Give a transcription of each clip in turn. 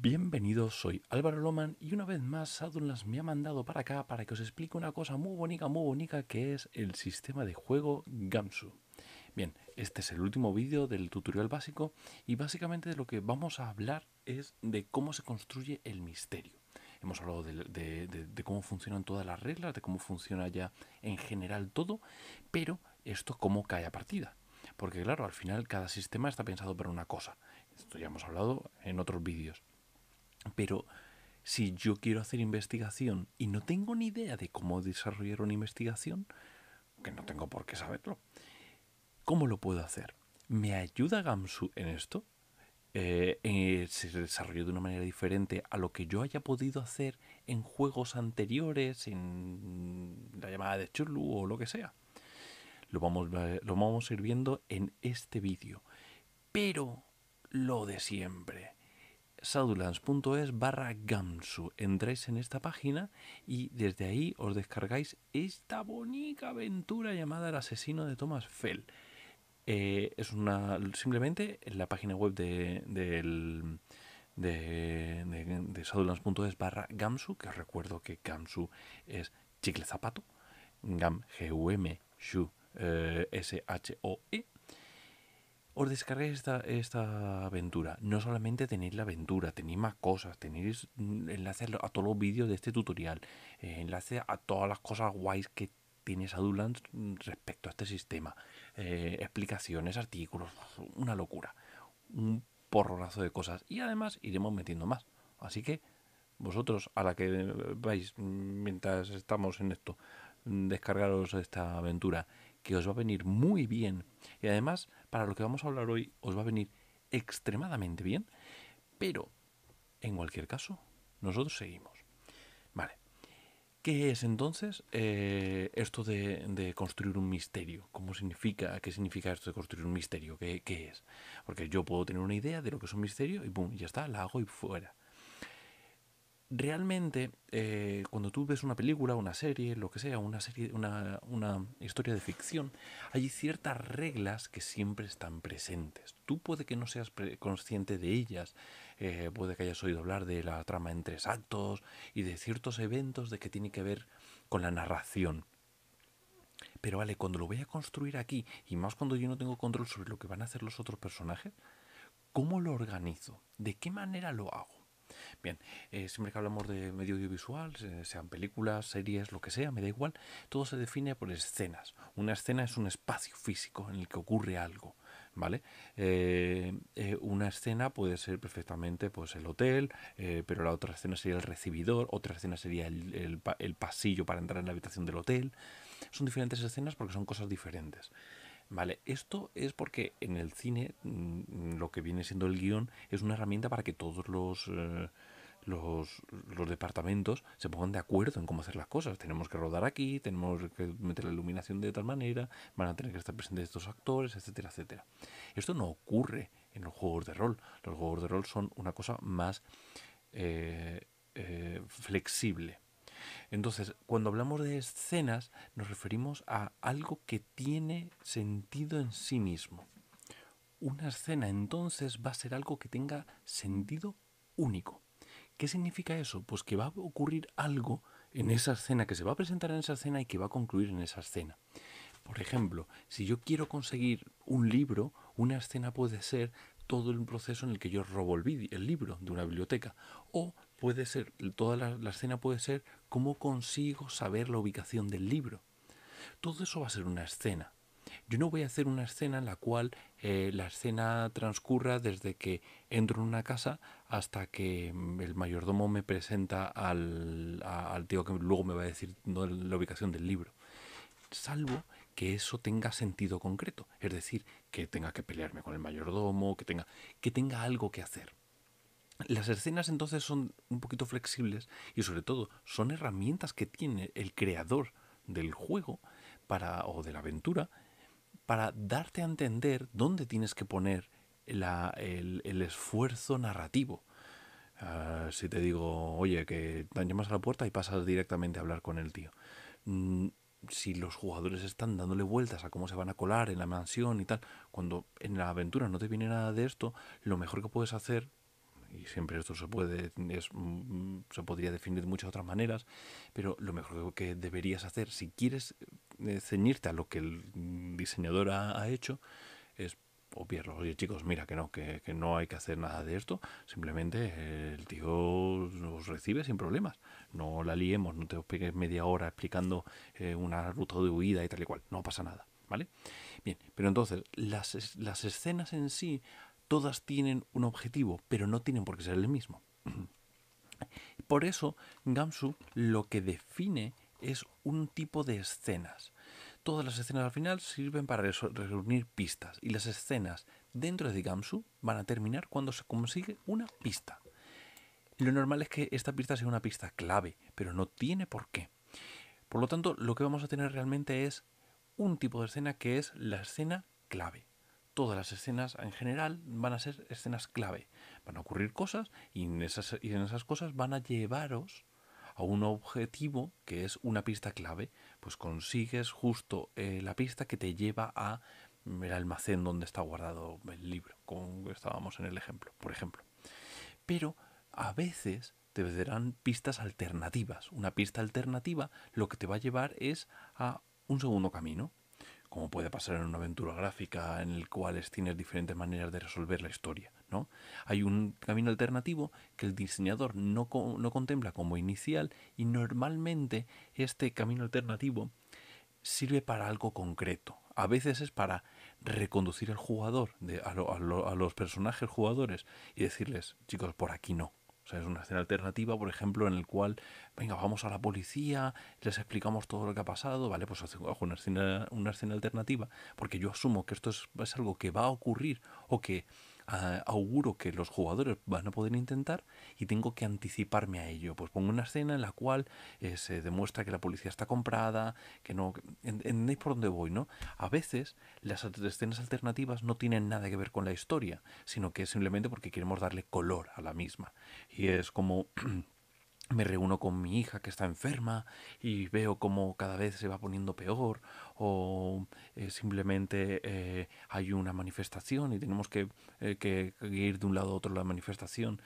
Bienvenidos, soy Álvaro Loman y una vez más Sadulans me ha mandado para acá para que os explique una cosa muy bonita, muy bonita que es el sistema de juego Gamsu. Bien, este es el último vídeo del tutorial básico y básicamente de lo que vamos a hablar es de cómo se construye el misterio. Hemos hablado de, cómo funcionan todas las reglas, de cómo funciona ya en general todo, pero esto cómo cae a partida. Porque claro, al final cada sistema está pensado para una cosa. Esto ya hemos hablado en otros vídeos. Pero si yo quiero hacer investigación y no tengo ni idea de cómo desarrollar una investigación, que no tengo por qué saberlo, ¿cómo lo puedo hacer? ¿Me ayuda Gamsu en esto? Eh, eh, se desarrolló de una manera diferente a lo que yo haya podido hacer en juegos anteriores, en la llamada de Chulu o lo que sea. Lo vamos, lo vamos a ir viendo en este vídeo. Pero lo de siempre sadulans.es barra gamsu. Entráis en esta página y desde ahí os descargáis esta bonita aventura llamada El asesino de Thomas Fell. Eh, es una simplemente en la página web de, de, de, barra gamsu, que os recuerdo que gamsu es chicle zapato, gam, g-u-m, shu, eh, s-h-o-e os descargáis esta, esta aventura. No solamente tenéis la aventura, tenéis más cosas, tenéis enlaces a todos los vídeos de este tutorial, eh, enlaces a todas las cosas guays que tiene Shadowlands respecto a este sistema, eh, explicaciones, artículos, una locura, un porronazo de cosas. Y además iremos metiendo más. Así que vosotros, a la que vais mientras estamos en esto, descargaros esta aventura que os va a venir muy bien y además para lo que vamos a hablar hoy os va a venir extremadamente bien, pero en cualquier caso nosotros seguimos. Vale. ¿Qué es entonces eh, esto de, construir un misterio? ¿Cómo significa? ¿Qué significa esto de construir un misterio? ¿Qué, ¿Qué, es? Porque yo puedo tener una idea de lo que es un misterio y pum, ya está, la hago y fuera realmente eh, cuando tú ves una película, una serie, lo que sea, una serie, una, una, historia de ficción, hay ciertas reglas que siempre están presentes. Tú puede que no seas consciente de ellas, eh, puede que hayas oído hablar de la trama en tres actos y de ciertos eventos de que tiene que ver con la narración. Pero vale, cuando lo voy a construir aquí, y más cuando yo no tengo control sobre lo que van a hacer los otros personajes, ¿cómo lo organizo? ¿De qué manera lo hago? Bien, eh, siempre que hablamos de medio audiovisual, sean películas, series, lo que sea, me da igual, todo se define por escenas. Una escena es un espacio físico en el que ocurre algo. ¿Vale? Eh, eh, una escena puede ser perfectamente pues, el hotel, pero la otra escena sería el recibidor, otra escena sería el, el pasillo para entrar en la habitación del hotel. Son diferentes escenas porque son cosas diferentes. Vale, esto es porque en el cine mm, lo que viene siendo el guion es una herramienta para que todos los, eh, los, los, departamentos se pongan de acuerdo en cómo hacer las cosas. Tenemos que rodar aquí, tenemos que meter la iluminación de tal manera, van a tener que estar presentes estos actores, etcétera, etcétera. Esto no ocurre en los juegos de rol. Los juegos de rol son una cosa más eh, eh, flexible. Entonces, cuando hablamos de escenas, nos referimos a algo que tiene sentido en sí mismo. Una escena entonces va a ser algo que tenga sentido único. ¿Qué significa eso? Pues que va a ocurrir algo en esa escena, que se va a presentar en esa escena y que va a concluir en esa escena. Por ejemplo, si yo quiero conseguir un libro, una escena puede ser todo el proceso en el que yo robo el, libro de una biblioteca. O puede ser, toda la, escena puede ser cómo consigo saber la ubicación del libro. Todo eso va a ser una escena. Yo no voy a hacer una escena en la cual eh, la escena transcurra desde que entro en una casa hasta que mm, el mayordomo me presenta al, al tío que luego me va a decir la ubicación del libro. Salvo que eso tenga sentido concreto, es decir, que tenga que pelearme con el mayordomo, que tenga, que tenga algo que hacer. Las escenas entonces son un poquito flexibles y sobre todo son herramientas que tiene el creador del juego para, o de la aventura para darte a entender dónde tienes que poner el, esfuerzo narrativo. Ah, si te digo, oye, que llamas a la puerta y pasas directamente a hablar con el tío. Mm, si los jugadores están dándole vueltas a cómo se van a colar en la mansión y tal, cuando en la aventura no te viene nada de esto, lo mejor que puedes hacer y siempre esto se puede es, mm, se podría definir de muchas otras maneras, pero lo mejor que deberías hacer si quieres eh, ceñirte a lo que el diseñador ha, hecho es obviarlo. Oye chicos, mira que no, que, que, no hay que hacer nada de esto, simplemente el tío os recibe sin problemas. No la liemos, no te pegues media hora explicando eh, una ruta de huida y tal y cual, no pasa nada, ¿vale? Bien, pero entonces las, las escenas en sí todas tienen un objetivo, pero no tienen por qué ser el mismo. Por eso, Gamsu lo que define es un tipo de escenas. Todas las escenas al final sirven para reunir pistas y las escenas dentro de Gamsu van a terminar cuando se consigue una pista. Lo normal es que esta pista sea una pista clave, pero no tiene por qué. Por lo tanto, lo que vamos a tener realmente es un tipo de escena que es la escena clave todas las escenas en general van a ser escenas clave. Van a ocurrir cosas y en esas, y en esas cosas van a llevaros a un objetivo que es una pista clave. Pues consigues justo eh, la pista que te lleva a el almacén donde está guardado el libro, como estábamos en el ejemplo, por ejemplo. Pero a veces te darán pistas alternativas. Una pista alternativa lo que te va a llevar es a un segundo camino como puede pasar en una aventura gráfica en el cual tienes diferentes maneras de resolver la historia. ¿no? Hay un camino alternativo que el diseñador no, no contempla como inicial y normalmente este camino alternativo sirve para algo concreto. A veces es para reconducir al jugador, de, a, a los personajes jugadores y decirles, chicos, por aquí no. O sea, es una escena alternativa, por ejemplo, en el cual, venga, vamos a la policía, les explicamos todo lo que ha pasado, ¿vale? Pues una escena, una escena alternativa, porque yo asumo que esto es, es algo que va a ocurrir o que auguro que los jugadores van a poder intentar y tengo que anticiparme a ello. Pues pongo una escena en la cual eh, se demuestra que la policía está comprada, que no... ¿Entendéis por dónde voy, no? A veces las escenas alternativas no tienen nada que ver con la historia, sino que es simplemente porque queremos darle color a la misma. Y es como... me reúno con mi hija que está enferma y veo cómo cada vez se va poniendo peor o eh, simplemente eh, hay una manifestación y tenemos que, eh, que, ir de un lado a otro la manifestación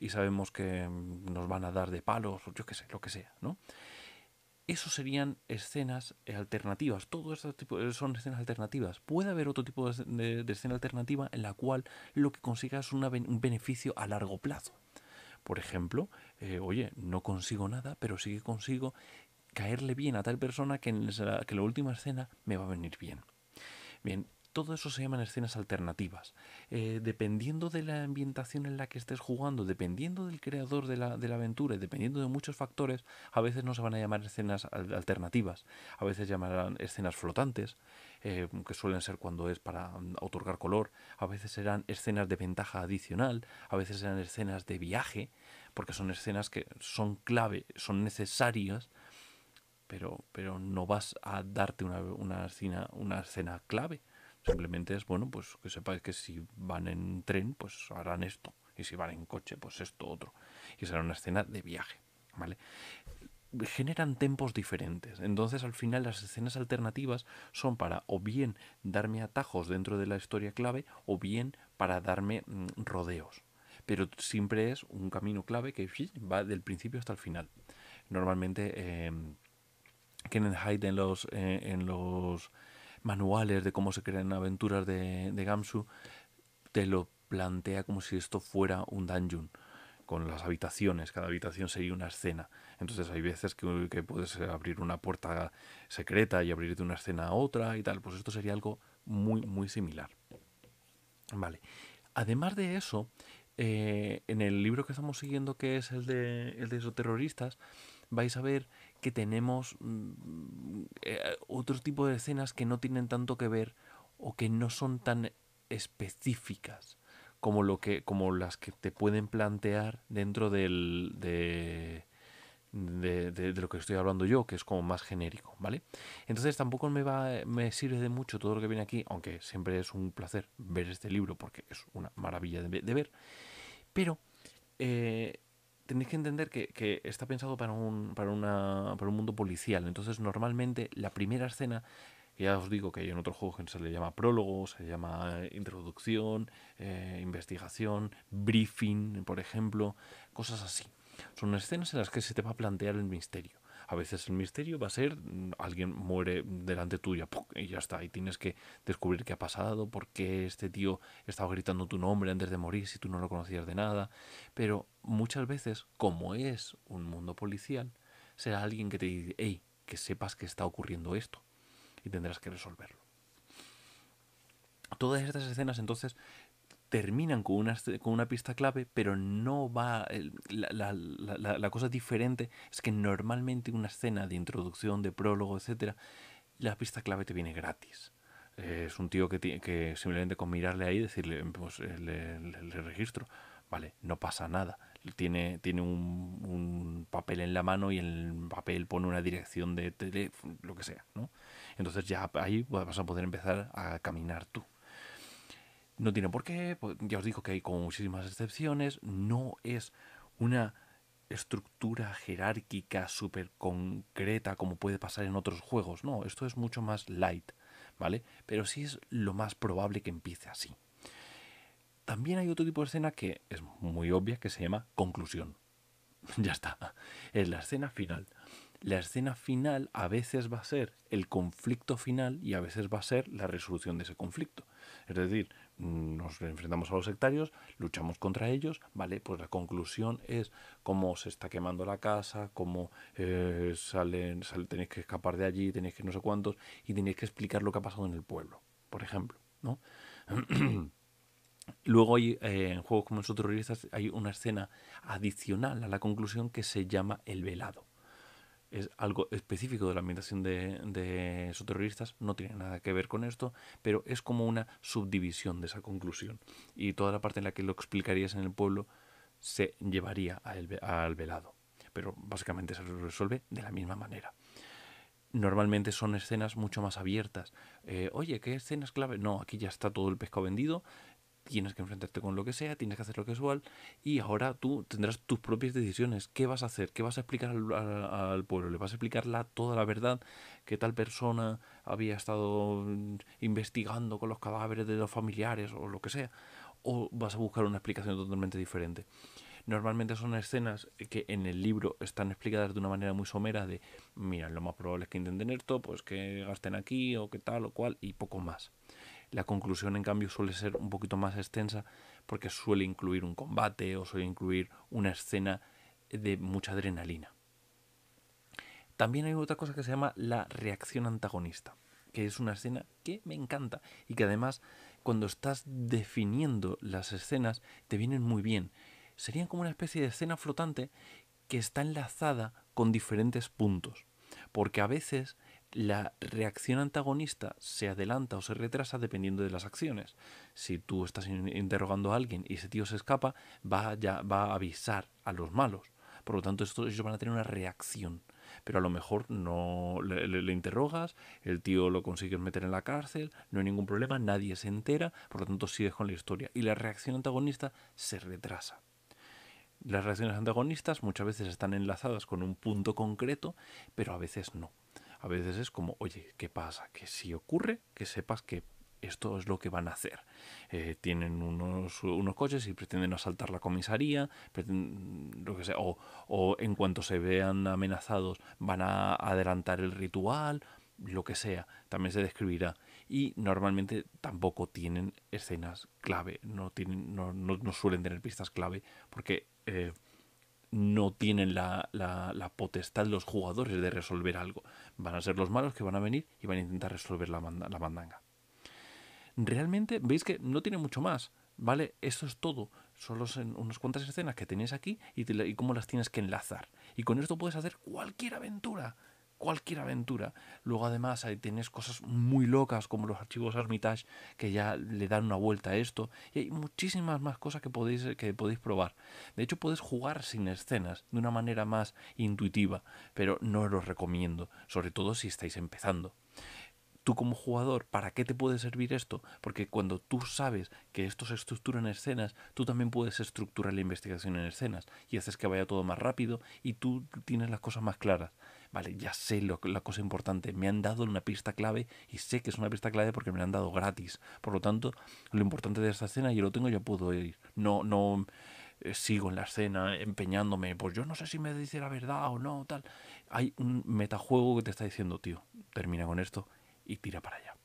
y sabemos que mm, nos van a dar de palos o yo qué sé, lo que sea, ¿no? Eso serían escenas alternativas. Todo este tipo son escenas alternativas. Puede haber otro tipo de, escena alternativa en la cual lo que consiga es un beneficio a largo plazo. Por ejemplo, eh, oye, no consigo nada, pero sí que consigo caerle bien a tal persona que en la, que la última escena me va a venir bien. Bien, todo eso se llaman escenas alternativas. Eh, dependiendo de la ambientación en la que estés jugando, dependiendo del creador de la, de la aventura y dependiendo de muchos factores, a veces no se van a llamar escenas alternativas, a veces llamarán escenas flotantes, eh, que suelen ser cuando es para otorgar color, a veces serán escenas de ventaja adicional, a veces serán escenas de viaje, porque son escenas que son clave, son necesarias, pero, pero no vas a darte una, una, escena, una escena clave. Simplemente es, bueno, pues que sepáis que si van en tren, pues harán esto. Y si van en coche, pues esto otro. Y será una escena de viaje. ¿Vale? generan tempos diferentes. Entonces al final las escenas alternativas son para o bien darme atajos dentro de la historia clave o bien para darme mm, rodeos. Pero siempre es un camino clave que va del principio hasta el final. Normalmente eh, Hyde en los, eh, en los manuales de cómo se crean aventuras de, de Gamsu te lo plantea como si esto fuera un dungeon con las habitaciones, cada habitación sería una escena. Entonces hay veces que, que, puedes abrir una puerta secreta y abrir de una escena a otra y tal. Pues esto sería algo muy, muy similar. Vale. Además de eso, eh, en el libro que estamos siguiendo, que es el de, el de esos terroristas, vais a ver que tenemos mm, eh, otro tipo de escenas que no tienen tanto que ver o que no son tan específicas como lo que como las que te pueden plantear dentro del de, de, de, lo que estoy hablando yo, que es como más genérico, ¿vale? Entonces tampoco me va me sirve de mucho todo lo que viene aquí, aunque siempre es un placer ver este libro porque es una maravilla de, ver, pero eh, tenéis que entender que, que, está pensado para un, para, una, para un mundo policial, entonces normalmente la primera escena ya os digo que hay en otros juegos que se le llama prólogo, se llama eh, introducción, eh, investigación, briefing, por ejemplo, cosas así. Son escenas en las que se te va a plantear el misterio. A veces el misterio va a ser mm, alguien muere delante tuya y ya está. Y tienes que descubrir qué ha pasado, por qué este tío estaba gritando tu nombre antes de morir si tú no lo conocías de nada. Pero muchas veces, como es un mundo policial, será alguien que te dice, hey, que sepas que está ocurriendo esto. Y tendrás que resolverlo. Todas estas escenas entonces terminan con una, con una pista clave, pero no va... La, la, la, cosa diferente es que normalmente una escena de introducción, de prólogo, etcétera, la pista clave te viene gratis. es un tío que, que simplemente con mirarle ahí decirle, pues eh, le, registro, vale, no pasa nada. Tiene, tiene un, un, papel en la mano y el papel pone una dirección de teléfono, lo que sea, ¿no? Entonces ya ahí vas a poder empezar a caminar tú. No tiene por qué, ya os digo que hay como muchísimas excepciones, no es una estructura jerárquica súper concreta como puede pasar en otros juegos, no, esto es mucho más light, ¿vale? Pero sí es lo más probable que empiece así. También hay otro tipo de escena que es muy obvia, que se llama conclusión. ya está, es la escena final. La escena final a veces va a ser el conflicto final y a veces va a ser la resolución de ese conflicto. Es decir, nos enfrentamos a los sectarios, luchamos contra ellos, ¿vale? Pues la conclusión es cómo se está quemando la casa, cómo eh, salen, tenéis que escapar de allí, tenéis que no sé cuántos, y tenéis que explicar lo que ha pasado en el pueblo, por ejemplo, ¿no? Luego hay, eh, en juegos como nosotros terroristas hay una escena adicional a la conclusión que se llama el velado es algo específico de la ambientación de, de terroristas, no tiene nada que ver con esto, pero es como una subdivisión de esa conclusión. Y toda la parte en la que lo explicarías en el pueblo se llevaría al velado. Pero básicamente se resuelve de la misma manera. Normalmente son escenas mucho más abiertas. Eh, Oye, ¿qué escenas clave? No, aquí ya está todo el pescado vendido tienes que enfrentarte con lo que sea, tienes que hacer lo que es igual y ahora tú tendrás tus propias decisiones. ¿Qué vas a hacer? ¿Qué vas a explicar al, pueblo? ¿Le vas a explicar toda la verdad que tal persona había estado investigando con los cadáveres de los familiares o lo que sea? ¿O vas a buscar una explicación totalmente diferente? Normalmente son escenas que en el libro están explicadas de una manera muy somera de, mira, lo más probable es que intenten esto, pues que gasten aquí o que tal o cual y poco más. La conclusión, en cambio, suele ser un poquito más extensa porque suele incluir un combate o suele incluir una escena de mucha adrenalina. También hay otra cosa que se llama la reacción antagonista, que es una escena que me encanta y que además cuando estás definiendo las escenas te vienen muy bien. Serían como una especie de escena flotante que está enlazada con diferentes puntos, porque a veces la reacción antagonista se adelanta o se retrasa dependiendo de las acciones. Si tú estás interrogando a alguien y ese tío se escapa, va, ya, va a avisar a los malos. Por lo tanto, ellos van a tener una reacción. Pero a lo mejor no le, interrogas, el tío lo consigues meter en la cárcel, no hay ningún problema, nadie se entera, por lo tanto sigues con la historia. Y la reacción antagonista se retrasa. Las reacciones antagonistas muchas veces están enlazadas con un punto concreto, pero a veces no a veces es como, oye, ¿qué pasa? Que si ocurre, que sepas que esto es lo que van a hacer. Eh, tienen unos, unos coches y pretenden asaltar la comisaría, lo que sea, o, o, en cuanto se vean amenazados van a adelantar el ritual, lo que sea, también se describirá. Y normalmente tampoco tienen escenas clave, no, tienen, no, no, suelen tener pistas clave, porque... Eh, no tienen la, la, potestad los jugadores de resolver algo. Van a ser los malos que van a venir y van a intentar resolver la, la mandanga. Realmente veis que no tiene mucho más. ¿Vale? Eso es todo. Solo son unas cuantas escenas que tenéis aquí y cómo las tienes que enlazar. Y con esto puedes hacer cualquier aventura cualquier aventura. Luego además ahí tienes cosas muy locas como los archivos Armitage que ya le dan una vuelta a esto y hay muchísimas más cosas que podéis, que podéis probar. De hecho puedes jugar sin escenas de una manera más intuitiva, pero no os lo recomiendo, sobre todo si estáis empezando. tú como jugador, ¿para qué te puede servir esto? Porque cuando tú sabes que esto se estructura en escenas, tú también puedes estructurar la investigación en escenas y haces que vaya todo más rápido y tú tienes las cosas más claras. Vale, ya sé lo, la cosa importante, me han dado una pista clave y sé que es una pista clave porque me la han dado gratis. Por lo tanto, lo importante de esta escena yo lo tengo, ya puedo ir. No, no eh, sigo en la escena empeñándome, pues yo no sé si me dice la verdad o no, tal. Hay un metajuego que te está diciendo, tío, termina con esto y tira para allá.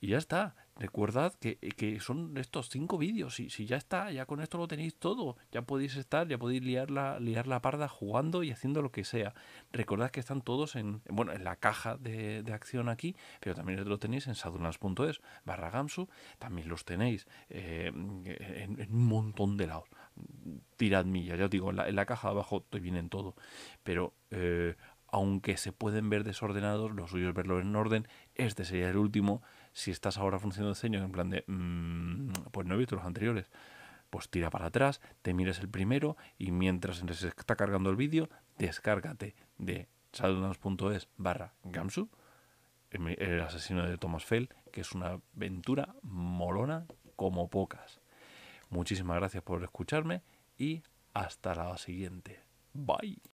Y ya está. Recordad que, que son estos cinco vídeos. Y si ya está, ya con esto lo tenéis todo. Ya podéis estar, ya podéis liar la, liar la parda jugando y haciendo lo que sea. Recordad que están todos en, bueno, en la caja de, de acción aquí, pero también lo tenéis en sadurnas.es barra Gamsu. También los tenéis eh, en, un montón de lados. Tirad millas, ya os digo, en la, en la caja de abajo te vienen todo. Pero eh, aunque se pueden ver desordenados, lo suyo es verlo en orden. Este sería el último. Si estás ahora funcionando de ceño en plan de, mmm, pues no he visto los anteriores, pues tira para atrás, te mires el primero y mientras se está cargando el vídeo, descárgate de saldonanos.es barra Gamsu, el asesino de Thomas Fell, que es una aventura molona como pocas. Muchísimas gracias por escucharme y hasta la siguiente. Bye.